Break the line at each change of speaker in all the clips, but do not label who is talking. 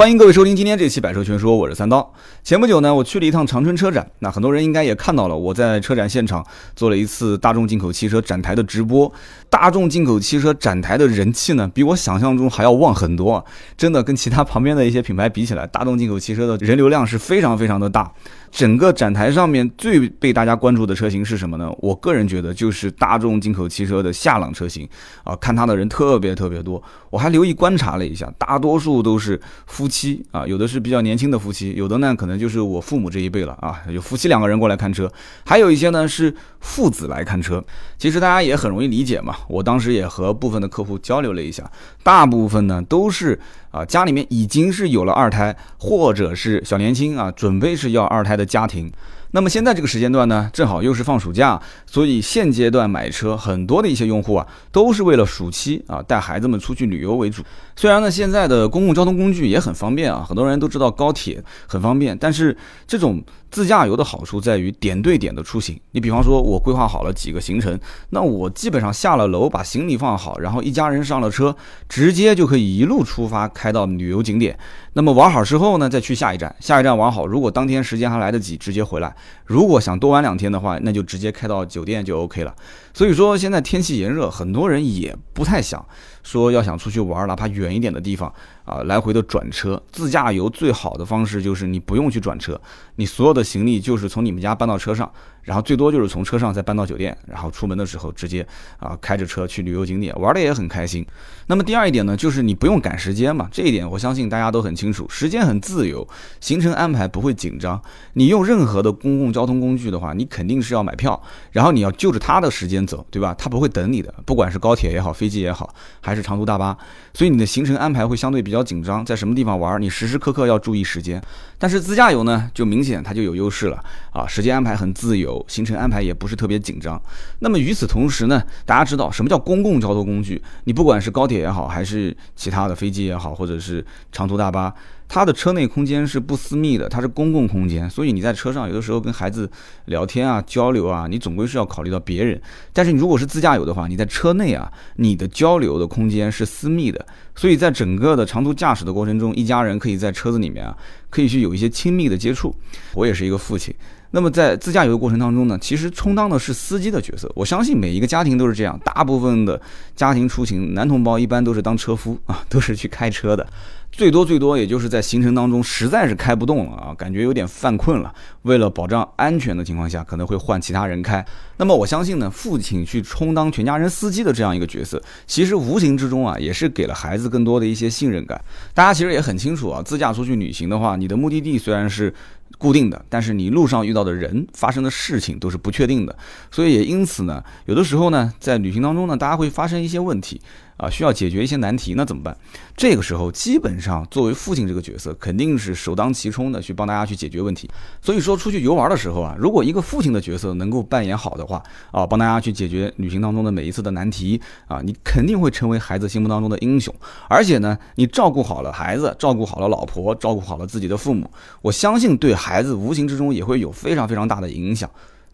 欢迎各位收听今天这期《百车全说》，我是三刀。前不久呢，我去了一趟长春车展，那很多人应该也看到了，我在车展现场做了一次大众进口汽车展台的直播。大众进口汽车展台的人气呢，比我想象中还要旺很多啊！真的跟其他旁边的一些品牌比起来，大众进口汽车的人流量是非常非常的大。整个展台上面最被大家关注的车型是什么呢？我个人觉得就是大众进口汽车的夏朗车型啊，看它的人特别特别多。我还留意观察了一下，大多数都是夫妻啊，有的是比较年轻的夫妻，有的呢可能就是我父母这一辈了啊，有夫妻两个人过来看车，还有一些呢是父子来看车。其实大家也很容易理解嘛，我当时也和部分的客户交流了一下，大部分呢都是。啊，家里面已经是有了二胎，或者是小年轻啊，准备是要二胎的家庭。那么现在这个时间段呢，正好又是放暑假，所以现阶段买车很多的一些用户啊，都是为了暑期啊带孩子们出去旅游为主。虽然呢，现在的公共交通工具也很方便啊，很多人都知道高铁很方便，但是这种自驾游的好处在于点对点的出行。你比方说，我规划好了几个行程，那我基本上下了楼把行李放好，然后一家人上了车，直接就可以一路出发开到旅游景点。那么玩好之后呢，再去下一站，下一站玩好，如果当天时间还来得及，直接回来。如果想多玩两天的话，那就直接开到酒店就 OK 了。所以说现在天气炎热，很多人也不太想说要想出去玩，哪怕远一点的地方啊，来回的转车自驾游最好的方式就是你不用去转车，你所有的行李就是从你们家搬到车上，然后最多就是从车上再搬到酒店，然后出门的时候直接啊开着车去旅游景点玩的也很开心。那么第二一点呢，就是你不用赶时间嘛，这一点我相信大家都很清楚，时间很自由，行程安排不会紧张。你用任何的公共交通工具的话，你肯定是要买票，然后你要就着它的时间。走对吧？他不会等你的，不管是高铁也好，飞机也好，还是长途大巴，所以你的行程安排会相对比较紧张，在什么地方玩，你时时刻刻要注意时间。但是自驾游呢，就明显它就有优势了啊，时间安排很自由，行程安排也不是特别紧张。那么与此同时呢，大家知道什么叫公共交通工具？你不管是高铁也好，还是其他的飞机也好，或者是长途大巴。它的车内空间是不私密的，它是公共空间，所以你在车上有的时候跟孩子聊天啊、交流啊，你总归是要考虑到别人。但是你如果是自驾游的话，你在车内啊，你的交流的空间是私密的，所以在整个的长途驾驶的过程中，一家人可以在车子里面啊，可以去有一些亲密的接触。我也是一个父亲。那么在自驾游的过程当中呢，其实充当的是司机的角色。我相信每一个家庭都是这样，大部分的家庭出行，男同胞一般都是当车夫啊，都是去开车的。最多最多也就是在行程当中实在是开不动了啊，感觉有点犯困了。为了保障安全的情况下，可能会换其他人开。那么我相信呢，父亲去充当全家人司机的这样一个角色，其实无形之中啊，也是给了孩子更多的一些信任感。大家其实也很清楚啊，自驾出去旅行的话，你的目的地虽然是。固定的，但是你路上遇到的人、发生的事情都是不确定的，所以也因此呢，有的时候呢，在旅行当中呢，大家会发生一些问题。啊，需要解决一些难题，那怎么办？这个时候，基本上作为父亲这个角色，肯定是首当其冲的去帮大家去解决问题。所以说，出去游玩的时候啊，如果一个父亲的角色能够扮演好的话，啊，帮大家去解决旅行当中的每一次的难题，啊，你肯定会成为孩子心目当中的英雄。而且呢，你照顾好了孩子，照顾好了老婆，照顾好了自己的父母，我相信对孩子无形之中也会有非常非常大的影响。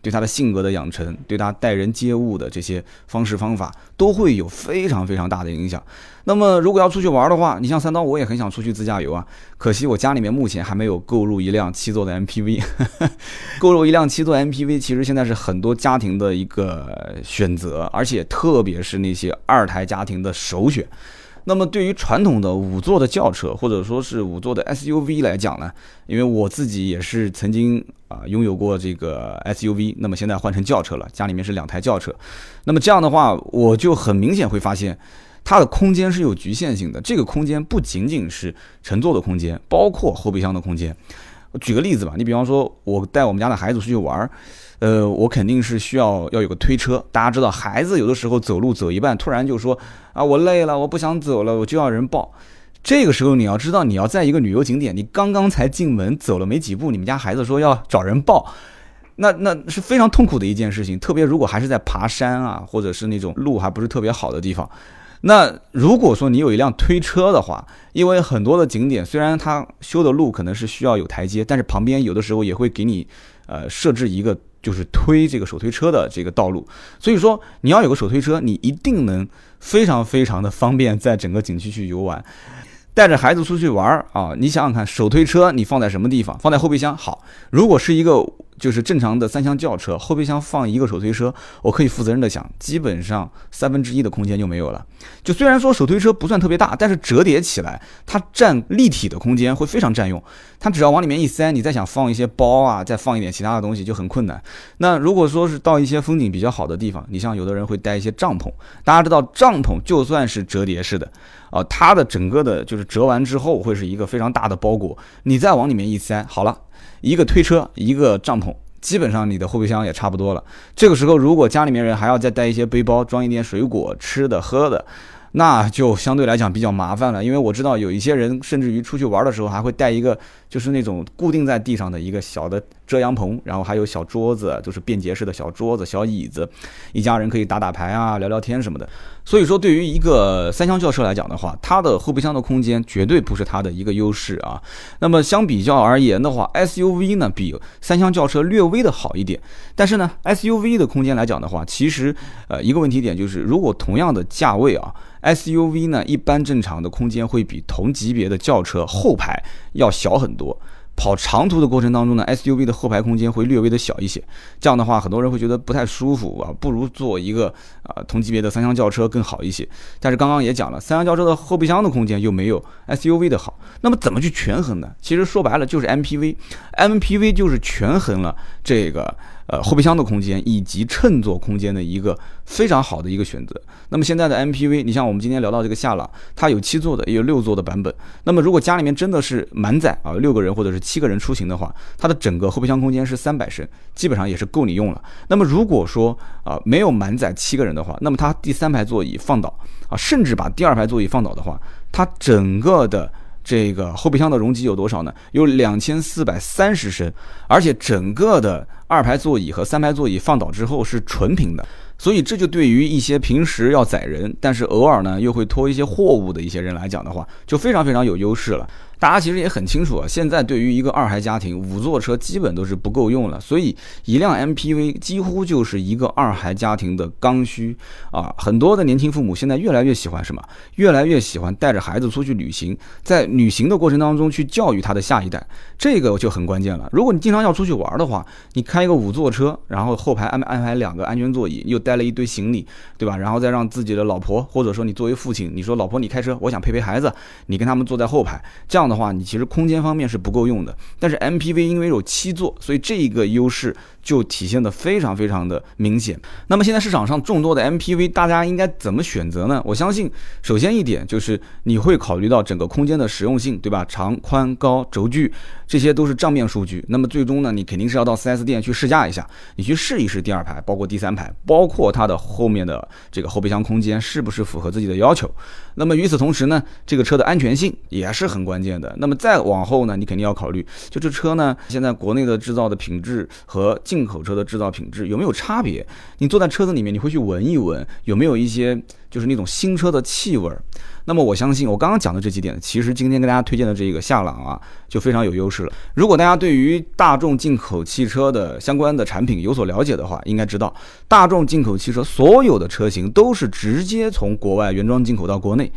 对他的性格的养成，对他待人接物的这些方式方法，都会有非常非常大的影响。那么，如果要出去玩的话，你像三刀，我也很想出去自驾游啊。可惜我家里面目前还没有购入一辆七座的 MPV。购入一辆七座 MPV，其实现在是很多家庭的一个选择，而且特别是那些二胎家庭的首选。那么对于传统的五座的轿车或者说是五座的 SUV 来讲呢，因为我自己也是曾经啊拥有过这个 SUV，那么现在换成轿车了，家里面是两台轿车，那么这样的话，我就很明显会发现它的空间是有局限性的。这个空间不仅仅是乘坐的空间，包括后备箱的空间。举个例子吧，你比方说我带我们家的孩子出去玩儿。呃，我肯定是需要要有个推车。大家知道，孩子有的时候走路走一半，突然就说啊，我累了，我不想走了，我就要人抱。这个时候你要知道，你要在一个旅游景点，你刚刚才进门走了没几步，你们家孩子说要找人抱，那那是非常痛苦的一件事情。特别如果还是在爬山啊，或者是那种路还不是特别好的地方。那如果说你有一辆推车的话，因为很多的景点虽然它修的路可能是需要有台阶，但是旁边有的时候也会给你呃设置一个。就是推这个手推车的这个道路，所以说你要有个手推车，你一定能非常非常的方便在整个景区去游玩。带着孩子出去玩儿啊，你想想看，手推车你放在什么地方？放在后备箱好。如果是一个就是正常的三厢轿车，后备箱放一个手推车，我可以负责任的讲，基本上三分之一的空间就没有了。就虽然说手推车不算特别大，但是折叠起来它占立体的空间会非常占用。它只要往里面一塞，你再想放一些包啊，再放一点其他的东西就很困难。那如果说是到一些风景比较好的地方，你像有的人会带一些帐篷，大家知道帐篷就算是折叠式的啊，它的整个的就是折完之后会是一个非常大的包裹，你再往里面一塞，好了。一个推车，一个帐篷，基本上你的后备箱也差不多了。这个时候，如果家里面人还要再带一些背包，装一点水果、吃的、喝的，那就相对来讲比较麻烦了。因为我知道有一些人甚至于出去玩的时候还会带一个，就是那种固定在地上的一个小的遮阳棚，然后还有小桌子，就是便捷式的小桌子、小椅子，一家人可以打打牌啊、聊聊天什么的。所以说，对于一个三厢轿车来讲的话，它的后备箱的空间绝对不是它的一个优势啊。那么相比较而言的话，SUV 呢比三厢轿车略微的好一点。但是呢，SUV 的空间来讲的话，其实呃一个问题点就是，如果同样的价位啊，SUV 呢一般正常的空间会比同级别的轿车后排要小很多。跑长途的过程当中呢，SUV 的后排空间会略微的小一些，这样的话很多人会觉得不太舒服啊，不如坐一个啊同级别的三厢轿车更好一些。但是刚刚也讲了，三厢轿车的后备箱的空间又没有 SUV 的好，那么怎么去权衡呢？其实说白了就是 MPV，MPV 就是权衡了这个。呃，后备箱的空间以及乘坐空间的一个非常好的一个选择。那么现在的 MPV，你像我们今天聊到这个夏朗，它有七座的，也有六座的版本。那么如果家里面真的是满载啊，六个人或者是七个人出行的话，它的整个后备箱空间是三百升，基本上也是够你用了。那么如果说啊没有满载七个人的话，那么它第三排座椅放倒啊，甚至把第二排座椅放倒的话，它整个的。这个后备箱的容积有多少呢？有两千四百三十升，而且整个的二排座椅和三排座椅放倒之后是纯平的，所以这就对于一些平时要载人，但是偶尔呢又会拖一些货物的一些人来讲的话，就非常非常有优势了。大家其实也很清楚啊，现在对于一个二孩家庭，五座车基本都是不够用了，所以一辆 MPV 几乎就是一个二孩家庭的刚需啊。很多的年轻父母现在越来越喜欢什么？越来越喜欢带着孩子出去旅行，在旅行的过程当中去教育他的下一代，这个就很关键了。如果你经常要出去玩的话，你开一个五座车，然后后排安安排两个安全座椅，又带了一堆行李，对吧？然后再让自己的老婆，或者说你作为父亲，你说老婆你开车，我想陪陪孩子，你跟他们坐在后排，这样。的话，你其实空间方面是不够用的，但是 MPV 因为有七座，所以这一个优势就体现的非常非常的明显。那么现在市场上众多的 MPV，大家应该怎么选择呢？我相信，首先一点就是你会考虑到整个空间的实用性，对吧？长、宽、高、轴距，这些都是账面数据。那么最终呢，你肯定是要到 4S 店去试驾一下，你去试一试第二排，包括第三排，包括它的后面的这个后备箱空间是不是符合自己的要求。那么与此同时呢，这个车的安全性也是很关键的。那么再往后呢，你肯定要考虑，就这车呢，现在国内的制造的品质和进进口车的制造品质有没有差别？你坐在车子里面，你会去闻一闻，有没有一些就是那种新车的气味儿？那么我相信，我刚刚讲的这几点，其实今天跟大家推荐的这个夏朗啊，就非常有优势了。如果大家对于大众进口汽车的相关的产品有所了解的话，应该知道，大众进口汽车所有的车型都是直接从国外原装进口到国内，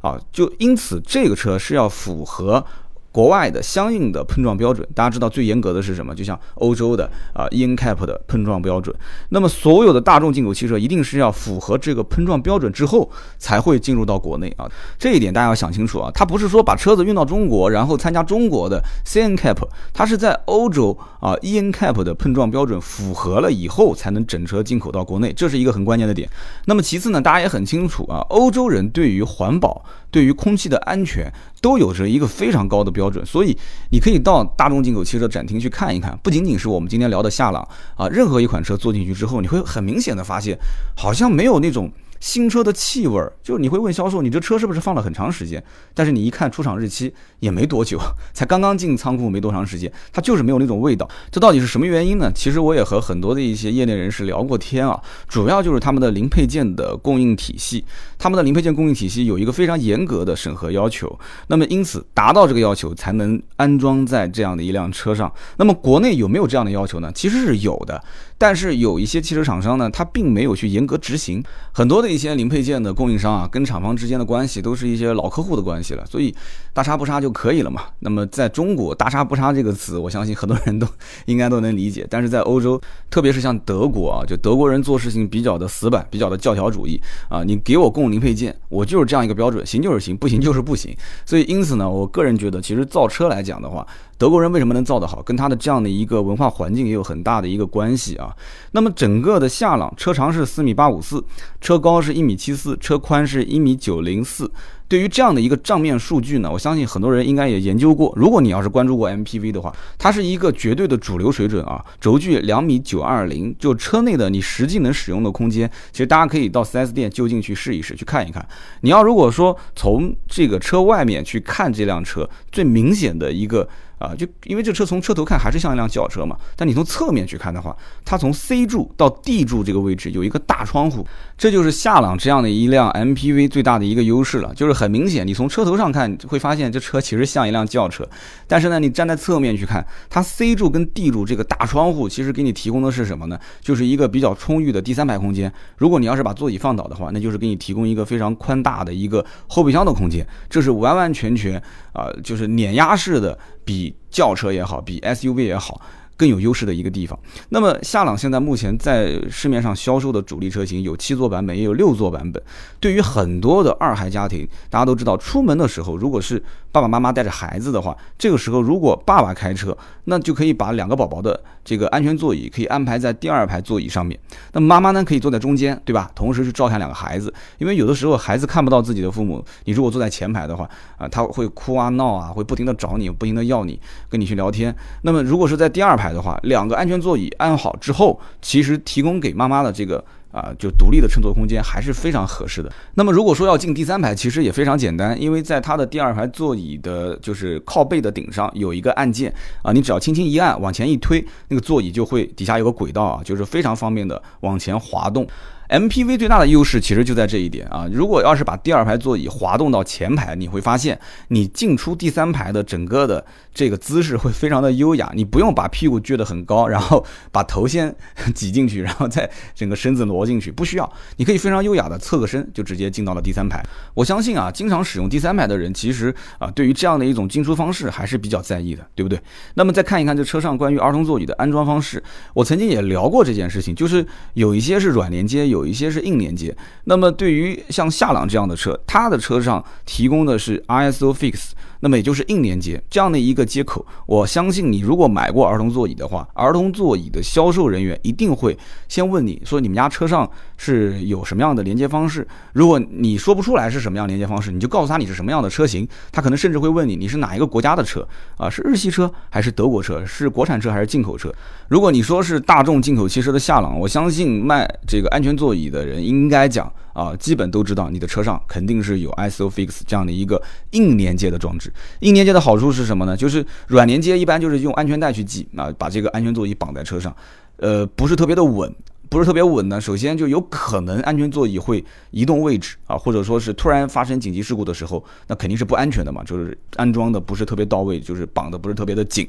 啊，就因此这个车是要符合。国外的相应的碰撞标准，大家知道最严格的是什么？就像欧洲的啊 e n cap 的碰撞标准。那么所有的大众进口汽车一定是要符合这个碰撞标准之后才会进入到国内啊。这一点大家要想清楚啊。它不是说把车子运到中国，然后参加中国的 c n cap，它是在欧洲啊 e n cap 的碰撞标准符合了以后才能整车进口到国内，这是一个很关键的点。那么其次呢，大家也很清楚啊，欧洲人对于环保。对于空气的安全都有着一个非常高的标准，所以你可以到大众进口汽车展厅去看一看。不仅仅是我们今天聊的夏朗啊，任何一款车坐进去之后，你会很明显的发现，好像没有那种。新车的气味儿，就是你会问销售，你这车是不是放了很长时间？但是你一看出厂日期也没多久，才刚刚进仓库没多长时间，它就是没有那种味道。这到底是什么原因呢？其实我也和很多的一些业内人士聊过天啊，主要就是他们的零配件的供应体系，他们的零配件供应体系有一个非常严格的审核要求。那么因此达到这个要求才能安装在这样的一辆车上。那么国内有没有这样的要求呢？其实是有的，但是有一些汽车厂商呢，他并没有去严格执行，很多的。一些零配件的供应商啊，跟厂方之间的关系都是一些老客户的关系了，所以大差不差就可以了嘛。那么在中国，大差不差这个词，我相信很多人都应该都能理解。但是在欧洲，特别是像德国啊，就德国人做事情比较的死板，比较的教条主义啊，你给我供零配件，我就是这样一个标准，行就是行，不行就是不行。所以因此呢，我个人觉得，其实造车来讲的话，德国人为什么能造得好，跟他的这样的一个文化环境也有很大的一个关系啊。那么整个的夏朗车长是四米八五四，车高是一米七四，车宽是一米九零四。对于这样的一个账面数据呢，我相信很多人应该也研究过。如果你要是关注过 MPV 的话，它是一个绝对的主流水准啊。轴距两米九二零，就车内的你实际能使用的空间，其实大家可以到 4S 店就近去试一试，去看一看。你要如果说从这个车外面去看这辆车，最明显的一个。啊，就因为这车从车头看还是像一辆轿车嘛，但你从侧面去看的话，它从 C 柱到 D 柱这个位置有一个大窗户，这就是夏朗这样的一辆 MPV 最大的一个优势了。就是很明显，你从车头上看会发现这车其实像一辆轿车，但是呢，你站在侧面去看，它 C 柱跟 D 柱这个大窗户其实给你提供的是什么呢？就是一个比较充裕的第三排空间。如果你要是把座椅放倒的话，那就是给你提供一个非常宽大的一个后备箱的空间，这是完完全全啊，就是碾压式的。比轿车也好，比 SUV 也好，更有优势的一个地方。那么夏朗现在目前在市面上销售的主力车型有七座版本，也有六座版本。对于很多的二孩家庭，大家都知道，出门的时候如果是爸爸妈妈带着孩子的话，这个时候如果爸爸开车，那就可以把两个宝宝的这个安全座椅可以安排在第二排座椅上面。那妈妈呢可以坐在中间，对吧？同时去照看两个孩子，因为有的时候孩子看不到自己的父母，你如果坐在前排的话，啊，他会哭啊闹啊，会不停的找你，不停的要你，跟你去聊天。那么如果是在第二排的话，两个安全座椅安好之后，其实提供给妈妈的这个。啊，就独立的乘坐空间还是非常合适的。那么如果说要进第三排，其实也非常简单，因为在它的第二排座椅的，就是靠背的顶上有一个按键啊，你只要轻轻一按，往前一推，那个座椅就会底下有个轨道啊，就是非常方便的往前滑动。MPV 最大的优势其实就在这一点啊！如果要是把第二排座椅滑动到前排，你会发现你进出第三排的整个的这个姿势会非常的优雅，你不用把屁股撅得很高，然后把头先挤进去，然后再整个身子挪进去，不需要，你可以非常优雅的侧个身就直接进到了第三排。我相信啊，经常使用第三排的人，其实啊，对于这样的一种进出方式还是比较在意的，对不对？那么再看一看这车上关于儿童座椅的安装方式，我曾经也聊过这件事情，就是有一些是软连接，有。有一些是硬连接，那么对于像夏朗这样的车，它的车上提供的是 ISOFIX。那么也就是硬连接这样的一个接口，我相信你如果买过儿童座椅的话，儿童座椅的销售人员一定会先问你说你们家车上是有什么样的连接方式。如果你说不出来是什么样连接方式，你就告诉他你是什么样的车型，他可能甚至会问你你是哪一个国家的车啊？是日系车还是德国车？是国产车还是进口车？如果你说是大众进口汽车的夏朗，我相信卖这个安全座椅的人应该讲。啊，基本都知道你的车上肯定是有 ISOFIX 这样的一个硬连接的装置。硬连接的好处是什么呢？就是软连接一般就是用安全带去系啊，把这个安全座椅绑在车上，呃，不是特别的稳，不是特别稳呢。首先就有可能安全座椅会移动位置啊，或者说是突然发生紧急事故的时候，那肯定是不安全的嘛。就是安装的不是特别到位，就是绑的不是特别的紧。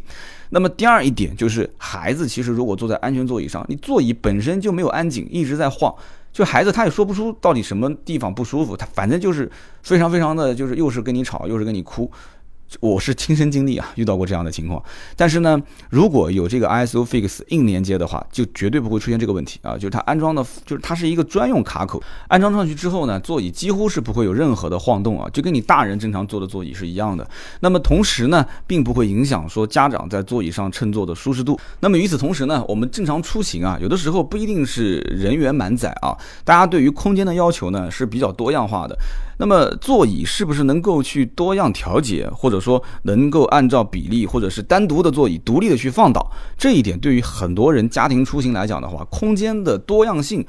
那么第二一点就是孩子其实如果坐在安全座椅上，你座椅本身就没有安紧，一直在晃。就孩子他也说不出到底什么地方不舒服，他反正就是非常非常的就是又是跟你吵又是跟你哭。我是亲身经历啊，遇到过这样的情况。但是呢，如果有这个 ISOFIX 硬连接的话，就绝对不会出现这个问题啊。就是它安装的，就是它是一个专用卡口，安装上去之后呢，座椅几乎是不会有任何的晃动啊，就跟你大人正常坐的座椅是一样的。那么同时呢，并不会影响说家长在座椅上乘坐的舒适度。那么与此同时呢，我们正常出行啊，有的时候不一定是人员满载啊，大家对于空间的要求呢是比较多样化的。那么座椅是不是能够去多样调节，或者说能够按照比例，或者是单独的座椅独立的去放倒？这一点对于很多人家庭出行来讲的话，空间的多样性。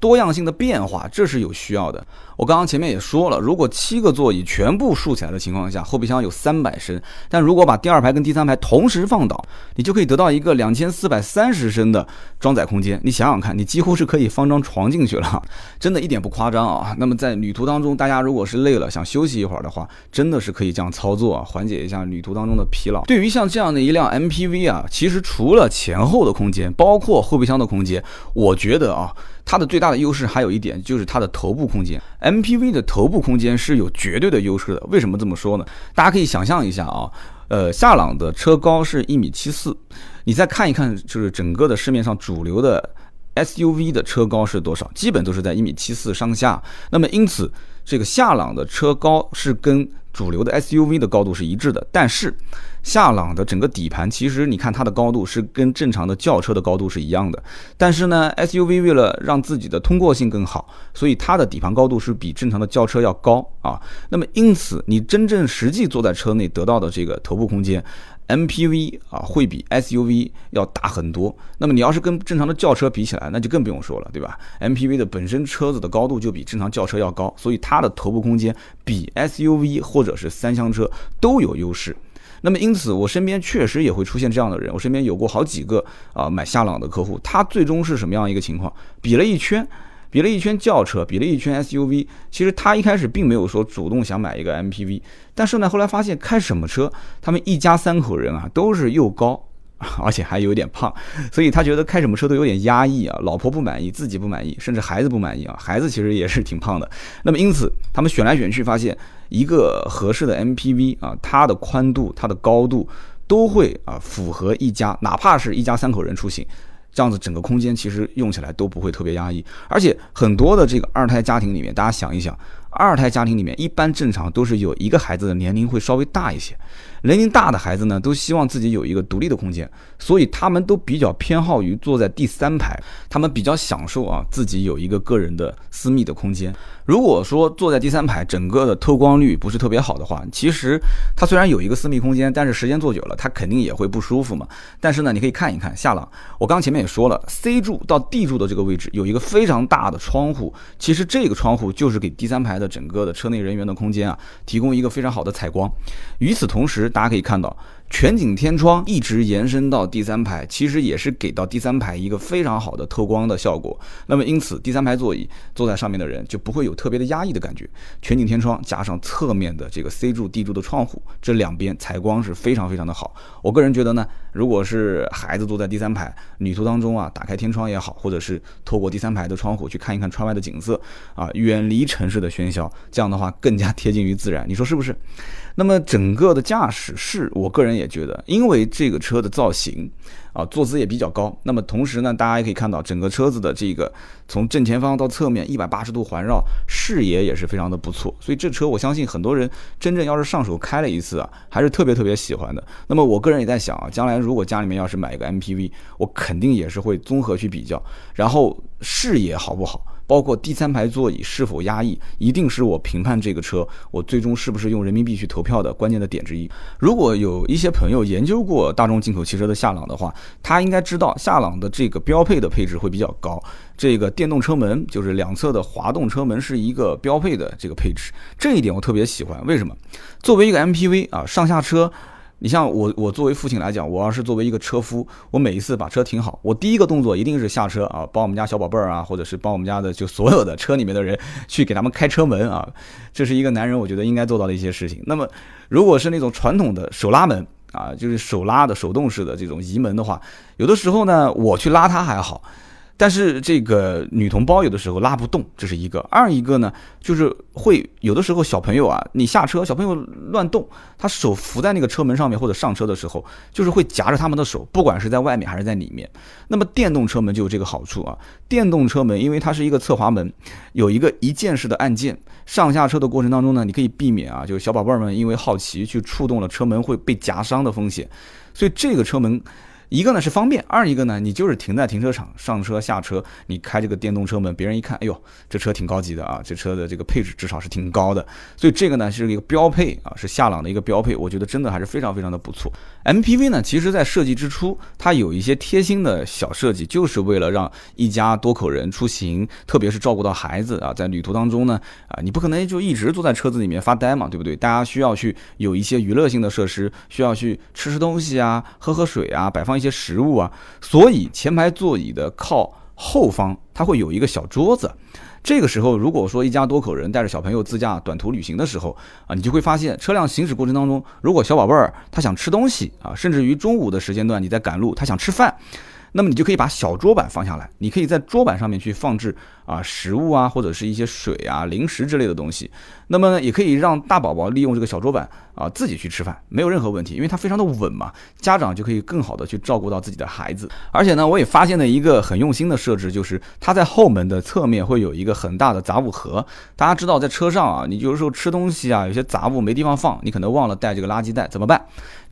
多样性的变化，这是有需要的。我刚刚前面也说了，如果七个座椅全部竖起来的情况下，后备箱有三百升；但如果把第二排跟第三排同时放倒，你就可以得到一个两千四百三十升的装载空间。你想想看，你几乎是可以放张床进去了，真的一点不夸张啊。那么在旅途当中，大家如果是累了想休息一会儿的话，真的是可以这样操作啊，缓解一下旅途当中的疲劳。对于像这样的一辆 MPV 啊，其实除了前后的空间，包括后备箱的空间，我觉得啊。它的最大的优势还有一点就是它的头部空间，MPV 的头部空间是有绝对的优势的。为什么这么说呢？大家可以想象一下啊，呃，夏朗的车高是一米七四，你再看一看，就是整个的市面上主流的 SUV 的车高是多少？基本都是在一米七四上下。那么因此，这个夏朗的车高是跟主流的 SUV 的高度是一致的，但是夏朗的整个底盘其实你看它的高度是跟正常的轿车的高度是一样的，但是呢 SUV 为了让自己的通过性更好，所以它的底盘高度是比正常的轿车要高啊。那么因此你真正实际坐在车内得到的这个头部空间。MPV 啊，会比 SUV 要大很多。那么你要是跟正常的轿车比起来，那就更不用说了，对吧？MPV 的本身车子的高度就比正常轿车要高，所以它的头部空间比 SUV 或者是三厢车都有优势。那么因此，我身边确实也会出现这样的人。我身边有过好几个啊买夏朗的客户，他最终是什么样一个情况？比了一圈。比了一圈轿车，比了一圈 SUV，其实他一开始并没有说主动想买一个 MPV，但是呢，后来发现开什么车，他们一家三口人啊，都是又高，而且还有点胖，所以他觉得开什么车都有点压抑啊，老婆不满意，自己不满意，甚至孩子不满意啊，孩子其实也是挺胖的。那么因此，他们选来选去，发现一个合适的 MPV 啊，它的宽度、它的高度都会啊符合一家，哪怕是一家三口人出行。这样子整个空间其实用起来都不会特别压抑，而且很多的这个二胎家庭里面，大家想一想，二胎家庭里面一般正常都是有一个孩子的年龄会稍微大一些。年龄大的孩子呢，都希望自己有一个独立的空间，所以他们都比较偏好于坐在第三排，他们比较享受啊自己有一个个人的私密的空间。如果说坐在第三排，整个的透光率不是特别好的话，其实它虽然有一个私密空间，但是时间坐久了，它肯定也会不舒服嘛。但是呢，你可以看一看夏朗，我刚前面也说了，C 柱到 D 柱的这个位置有一个非常大的窗户，其实这个窗户就是给第三排的整个的车内人员的空间啊提供一个非常好的采光。与此同时，大家可以看到。全景天窗一直延伸到第三排，其实也是给到第三排一个非常好的透光的效果。那么因此，第三排座椅坐在上面的人就不会有特别的压抑的感觉。全景天窗加上侧面的这个 C 柱、D 柱的窗户，这两边采光是非常非常的好。我个人觉得呢，如果是孩子坐在第三排，旅途当中啊，打开天窗也好，或者是透过第三排的窗户去看一看窗外的景色啊，远离城市的喧嚣，这样的话更加贴近于自然。你说是不是？那么整个的驾驶室，我个人也觉得，因为这个车的造型啊，坐姿也比较高。那么同时呢，大家也可以看到，整个车子的这个从正前方到侧面一百八十度环绕，视野也是非常的不错。所以这车我相信很多人真正要是上手开了一次啊，还是特别特别喜欢的。那么我个人也在想啊，将来如果家里面要是买一个 MPV，我肯定也是会综合去比较，然后视野好不好。包括第三排座椅是否压抑，一定是我评判这个车我最终是不是用人民币去投票的关键的点之一。如果有一些朋友研究过大众进口汽车的夏朗的话，他应该知道夏朗的这个标配的配置会比较高。这个电动车门就是两侧的滑动车门是一个标配的这个配置，这一点我特别喜欢。为什么？作为一个 MPV 啊，上下车。你像我，我作为父亲来讲，我要是作为一个车夫，我每一次把车停好，我第一个动作一定是下车啊，帮我们家小宝贝儿啊，或者是帮我们家的就所有的车里面的人去给他们开车门啊，这是一个男人我觉得应该做到的一些事情。那么，如果是那种传统的手拉门啊，就是手拉的手动式的这种移门的话，有的时候呢，我去拉它还好。但是这个女同胞有的时候拉不动，这是一个；二一个呢，就是会有的时候小朋友啊，你下车，小朋友乱动，他手扶在那个车门上面或者上车的时候，就是会夹着他们的手，不管是在外面还是在里面。那么电动车门就有这个好处啊，电动车门因为它是一个侧滑门，有一个一键式的按键，上下车的过程当中呢，你可以避免啊，就是小宝贝儿们因为好奇去触动了车门会被夹伤的风险，所以这个车门。一个呢是方便，二一个呢，你就是停在停车场上车下车，你开这个电动车门，别人一看，哎呦，这车挺高级的啊，这车的这个配置至少是挺高的，所以这个呢是一个标配啊，是夏朗的一个标配，我觉得真的还是非常非常的不错。MPV 呢，其实在设计之初，它有一些贴心的小设计，就是为了让一家多口人出行，特别是照顾到孩子啊，在旅途当中呢，啊，你不可能就一直坐在车子里面发呆嘛，对不对？大家需要去有一些娱乐性的设施，需要去吃吃东西啊，喝喝水啊，摆放一些食物啊，所以前排座椅的靠后方，它会有一个小桌子。这个时候，如果说一家多口人带着小朋友自驾短途旅行的时候啊，你就会发现车辆行驶过程当中，如果小宝贝儿他想吃东西啊，甚至于中午的时间段你在赶路，他想吃饭，那么你就可以把小桌板放下来，你可以在桌板上面去放置啊食物啊或者是一些水啊零食之类的东西。那么也可以让大宝宝利用这个小桌板啊自己去吃饭，没有任何问题，因为它非常的稳嘛，家长就可以更好的去照顾到自己的孩子。而且呢，我也发现了一个很用心的设置，就是它在后门的侧面会有一个很大的杂物盒。大家知道，在车上啊，你有的时候吃东西啊，有些杂物没地方放，你可能忘了带这个垃圾袋，怎么办？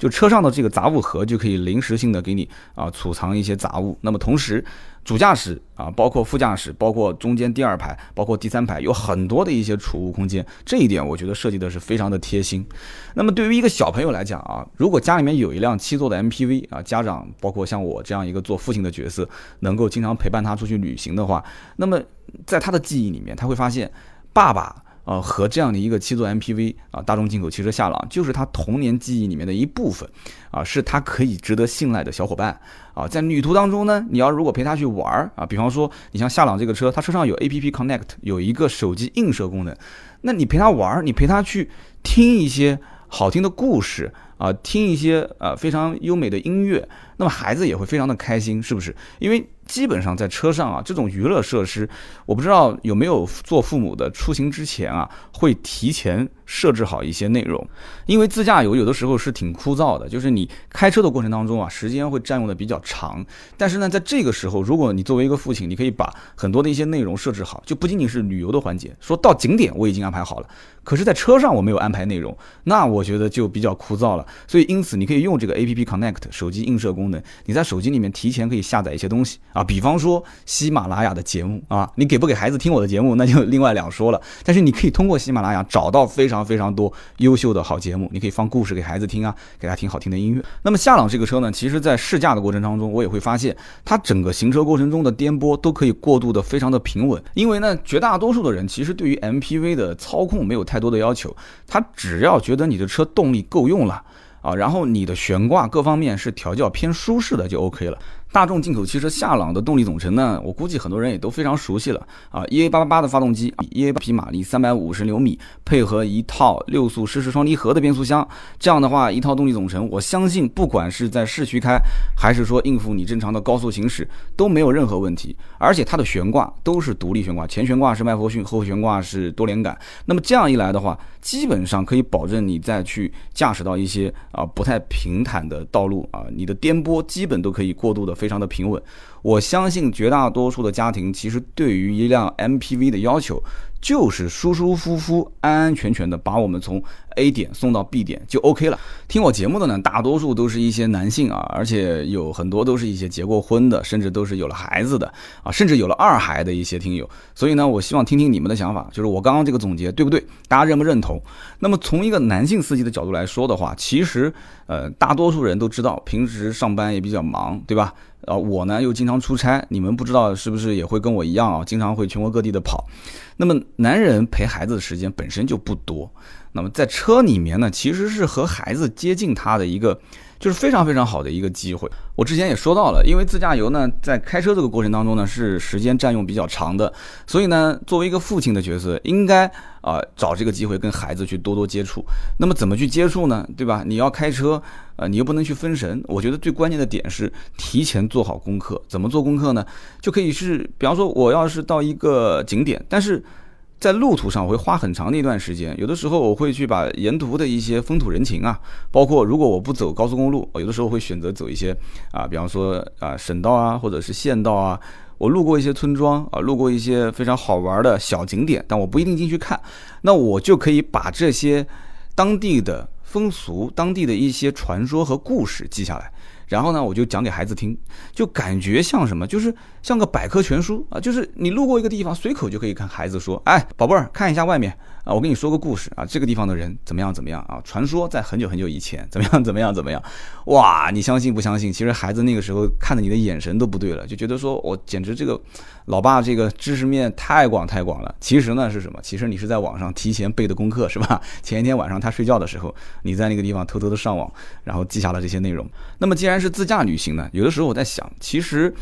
就车上的这个杂物盒就可以临时性的给你啊储藏一些杂物。那么同时，主驾驶啊，包括副驾驶，包括中间第二排，包括第三排，有很多的一些储物空间。这一点我觉得设计的是非常的贴心。那么对于一个小朋友来讲啊，如果家里面有一辆七座的 MPV 啊，家长包括像我这样一个做父亲的角色，能够经常陪伴他出去旅行的话，那么在他的记忆里面，他会发现爸爸。呃，和这样的一个七座 MPV 啊，大众进口汽车夏朗，就是他童年记忆里面的一部分啊，是他可以值得信赖的小伙伴啊。在旅途当中呢，你要如果陪他去玩儿啊，比方说你像夏朗这个车，它车上有 APP Connect，有一个手机映射功能，那你陪他玩儿，你陪他去听一些好听的故事啊，听一些呃非常优美的音乐，那么孩子也会非常的开心，是不是？因为基本上在车上啊，这种娱乐设施，我不知道有没有做父母的出行之前啊，会提前设置好一些内容。因为自驾游有的时候是挺枯燥的，就是你开车的过程当中啊，时间会占用的比较长。但是呢，在这个时候，如果你作为一个父亲，你可以把很多的一些内容设置好，就不仅仅是旅游的环节，说到景点我已经安排好了，可是在车上我没有安排内容，那我觉得就比较枯燥了。所以因此你可以用这个 A P P Connect 手机映射功能，你在手机里面提前可以下载一些东西啊。比方说喜马拉雅的节目啊，你给不给孩子听我的节目，那就另外两说了。但是你可以通过喜马拉雅找到非常非常多优秀的好节目，你可以放故事给孩子听啊，给他听好听的音乐。那么夏朗这个车呢，其实在试驾的过程当中，我也会发现它整个行车过程中的颠簸都可以过渡的非常的平稳。因为呢，绝大多数的人其实对于 MPV 的操控没有太多的要求，他只要觉得你的车动力够用了啊，然后你的悬挂各方面是调教偏舒适的就 OK 了。大众进口汽车夏朗的动力总成呢，我估计很多人也都非常熟悉了啊，EA 八八八的发动机，EA 匹马力，三百五十牛米，配合一套六速湿式双离合的变速箱，这样的话一套动力总成，我相信不管是在市区开，还是说应付你正常的高速行驶，都没有任何问题。而且它的悬挂都是独立悬挂，前悬挂是麦弗逊，后悬挂是多连杆。那么这样一来的话，基本上可以保证你再去驾驶到一些啊不太平坦的道路啊，你的颠簸基本都可以过渡的。非常的平稳，我相信绝大多数的家庭其实对于一辆 MPV 的要求就是舒舒服服、安安全全的把我们从 A 点送到 B 点就 OK 了。听我节目的呢，大多数都是一些男性啊，而且有很多都是一些结过婚的，甚至都是有了孩子的啊，甚至有了二孩的一些听友。所以呢，我希望听听你们的想法，就是我刚刚这个总结对不对？大家认不认同？那么从一个男性司机的角度来说的话，其实呃，大多数人都知道，平时上班也比较忙，对吧？啊，我呢又经常出差，你们不知道是不是也会跟我一样啊？经常会全国各地的跑。那么男人陪孩子的时间本身就不多，那么在车里面呢，其实是和孩子接近他的一个。就是非常非常好的一个机会。我之前也说到了，因为自驾游呢，在开车这个过程当中呢，是时间占用比较长的，所以呢，作为一个父亲的角色，应该啊找这个机会跟孩子去多多接触。那么怎么去接触呢？对吧？你要开车，呃，你又不能去分神。我觉得最关键的点是提前做好功课。怎么做功课呢？就可以是，比方说我要是到一个景点，但是。在路途上我会花很长的一段时间，有的时候我会去把沿途的一些风土人情啊，包括如果我不走高速公路，有的时候会选择走一些啊，比方说啊省道啊，或者是县道啊，我路过一些村庄啊，路过一些非常好玩的小景点，但我不一定进去看，那我就可以把这些当地的风俗、当地的一些传说和故事记下来。然后呢，我就讲给孩子听，就感觉像什么，就是像个百科全书啊，就是你路过一个地方，随口就可以看孩子说，哎，宝贝儿，看一下外面啊，我跟你说个故事啊，这个地方的人怎么样怎么样啊，传说在很久很久以前怎么样 怎么样怎么样，哇，你相信不相信？其实孩子那个时候看着你的眼神都不对了，就觉得说我简直这个老爸这个知识面太广太广了。其实呢是什么？其实你是在网上提前背的功课是吧？前一天晚上他睡觉的时候，你在那个地方偷偷的上网，然后记下了这些内容。那么既然是自驾旅行呢，有的时候我在想，其实，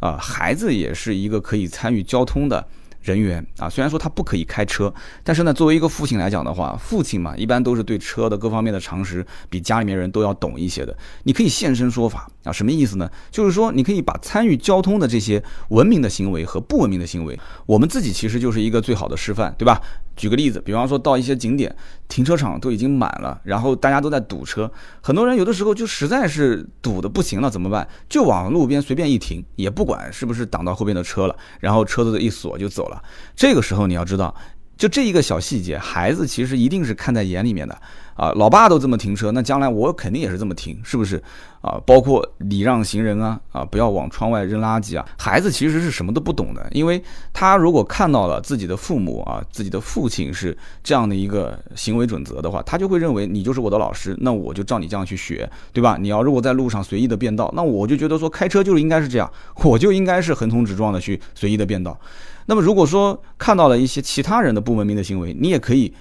啊，孩子也是一个可以参与交通的人员啊。虽然说他不可以开车，但是呢，作为一个父亲来讲的话，父亲嘛，一般都是对车的各方面的常识比家里面人都要懂一些的。你可以现身说法啊，什么意思呢？就是说你可以把参与交通的这些文明的行为和不文明的行为，我们自己其实就是一个最好的示范，对吧？举个例子，比方说到一些景点，停车场都已经满了，然后大家都在堵车，很多人有的时候就实在是堵的不行了，怎么办？就往路边随便一停，也不管是不是挡到后边的车了，然后车子一锁就走了。这个时候你要知道，就这一个小细节，孩子其实一定是看在眼里面的。啊，老爸都这么停车，那将来我肯定也是这么停，是不是？啊，包括礼让行人啊，啊，不要往窗外扔垃圾啊。孩子其实是什么都不懂的，因为他如果看到了自己的父母啊，自己的父亲是这样的一个行为准则的话，他就会认为你就是我的老师，那我就照你这样去学，对吧？你要如果在路上随意的变道，那我就觉得说开车就是应该是这样，我就应该是横冲直撞的去随意的变道。那么如果说看到了一些其他人的不文明的行为，你也可以。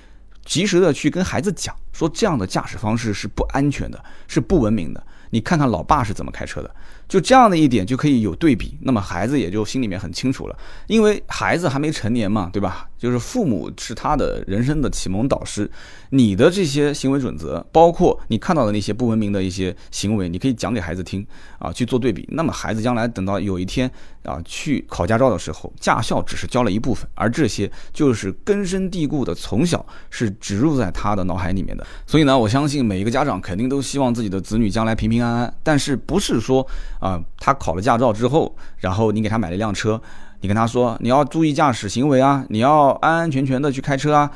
及时的去跟孩子讲，说这样的驾驶方式是不安全的，是不文明的。你看看老爸是怎么开车的。就这样的一点就可以有对比，那么孩子也就心里面很清楚了，因为孩子还没成年嘛，对吧？就是父母是他的人生的启蒙导师，你的这些行为准则，包括你看到的那些不文明的一些行为，你可以讲给孩子听啊，去做对比。那么孩子将来等到有一天啊去考驾照的时候，驾校只是教了一部分，而这些就是根深蒂固的，从小是植入在他的脑海里面的。所以呢，我相信每一个家长肯定都希望自己的子女将来平平安安，但是不是说。啊，他考了驾照之后，然后你给他买了一辆车，你跟他说你要注意驾驶行为啊，你要安安全全的去开车啊。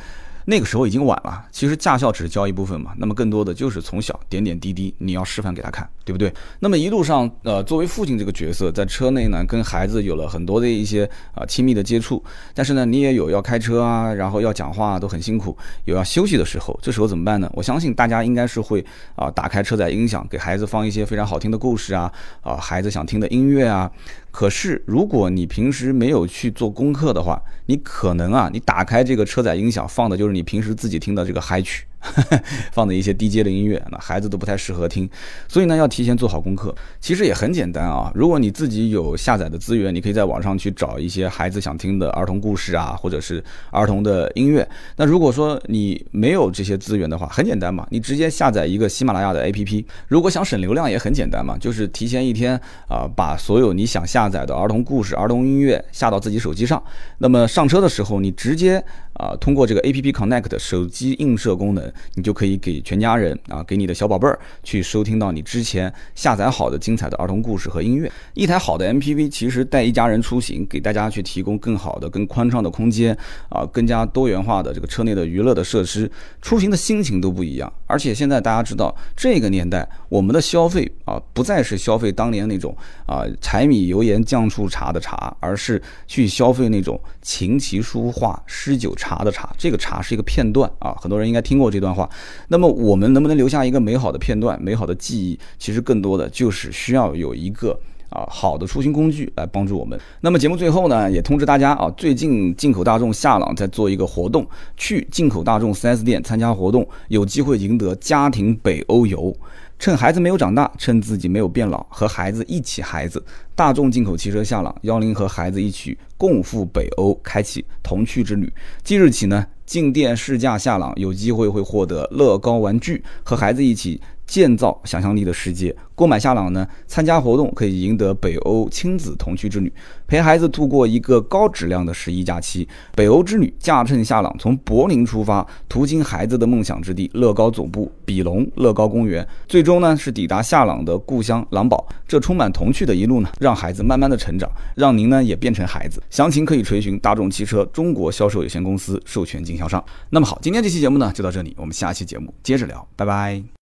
那个时候已经晚了，其实驾校只是教一部分嘛，那么更多的就是从小点点滴滴，你要示范给他看，对不对？那么一路上，呃，作为父亲这个角色，在车内呢，跟孩子有了很多的一些啊亲密的接触，但是呢，你也有要开车啊，然后要讲话都很辛苦，有要休息的时候，这时候怎么办呢？我相信大家应该是会啊打开车载音响，给孩子放一些非常好听的故事啊，啊孩子想听的音乐啊。可是，如果你平时没有去做功课的话，你可能啊，你打开这个车载音响放的就是你平时自己听的这个嗨曲。放的一些低阶的音乐，那孩子都不太适合听，所以呢，要提前做好功课。其实也很简单啊，如果你自己有下载的资源，你可以在网上去找一些孩子想听的儿童故事啊，或者是儿童的音乐。那如果说你没有这些资源的话，很简单嘛，你直接下载一个喜马拉雅的 APP。如果想省流量也很简单嘛，就是提前一天啊，把所有你想下载的儿童故事、儿童音乐下到自己手机上。那么上车的时候，你直接啊，通过这个 APP Connect 手机映射功能。你就可以给全家人啊，给你的小宝贝儿去收听到你之前下载好的精彩的儿童故事和音乐。一台好的 MPV 其实带一家人出行，给大家去提供更好的、更宽敞的空间啊，更加多元化的这个车内的娱乐的设施，出行的心情都不一样。而且现在大家知道，这个年代我们的消费啊，不再是消费当年那种啊柴米油盐酱醋茶的茶，而是去消费那种琴棋书画诗酒茶的茶。这个茶是一个片段啊，很多人应该听过这。段话，那么我们能不能留下一个美好的片段、美好的记忆？其实更多的就是需要有一个啊好的出行工具来帮助我们。那么节目最后呢，也通知大家啊，最近进口大众夏朗在做一个活动，去进口大众 4S 店参加活动，有机会赢得家庭北欧游。趁孩子没有长大，趁自己没有变老，和孩子一起，孩子大众进口汽车夏朗邀您和孩子一起共赴北欧，开启童趣之旅。即日起呢。进店试驾夏朗，有机会会获得乐高玩具，和孩子一起建造想象力的世界。购买夏朗呢，参加活动可以赢得北欧亲子童趣之旅，陪孩子度过一个高质量的十一假期。北欧之旅驾乘夏朗从柏林出发，途经孩子的梦想之地乐高总部比隆乐高公园，最终呢是抵达夏朗的故乡狼堡。这充满童趣的一路呢，让孩子慢慢的成长，让您呢也变成孩子。详情可以垂询大众汽车中国销售有限公司授权经销商。那么好，今天这期节目呢就到这里，我们下期节目接着聊，拜拜。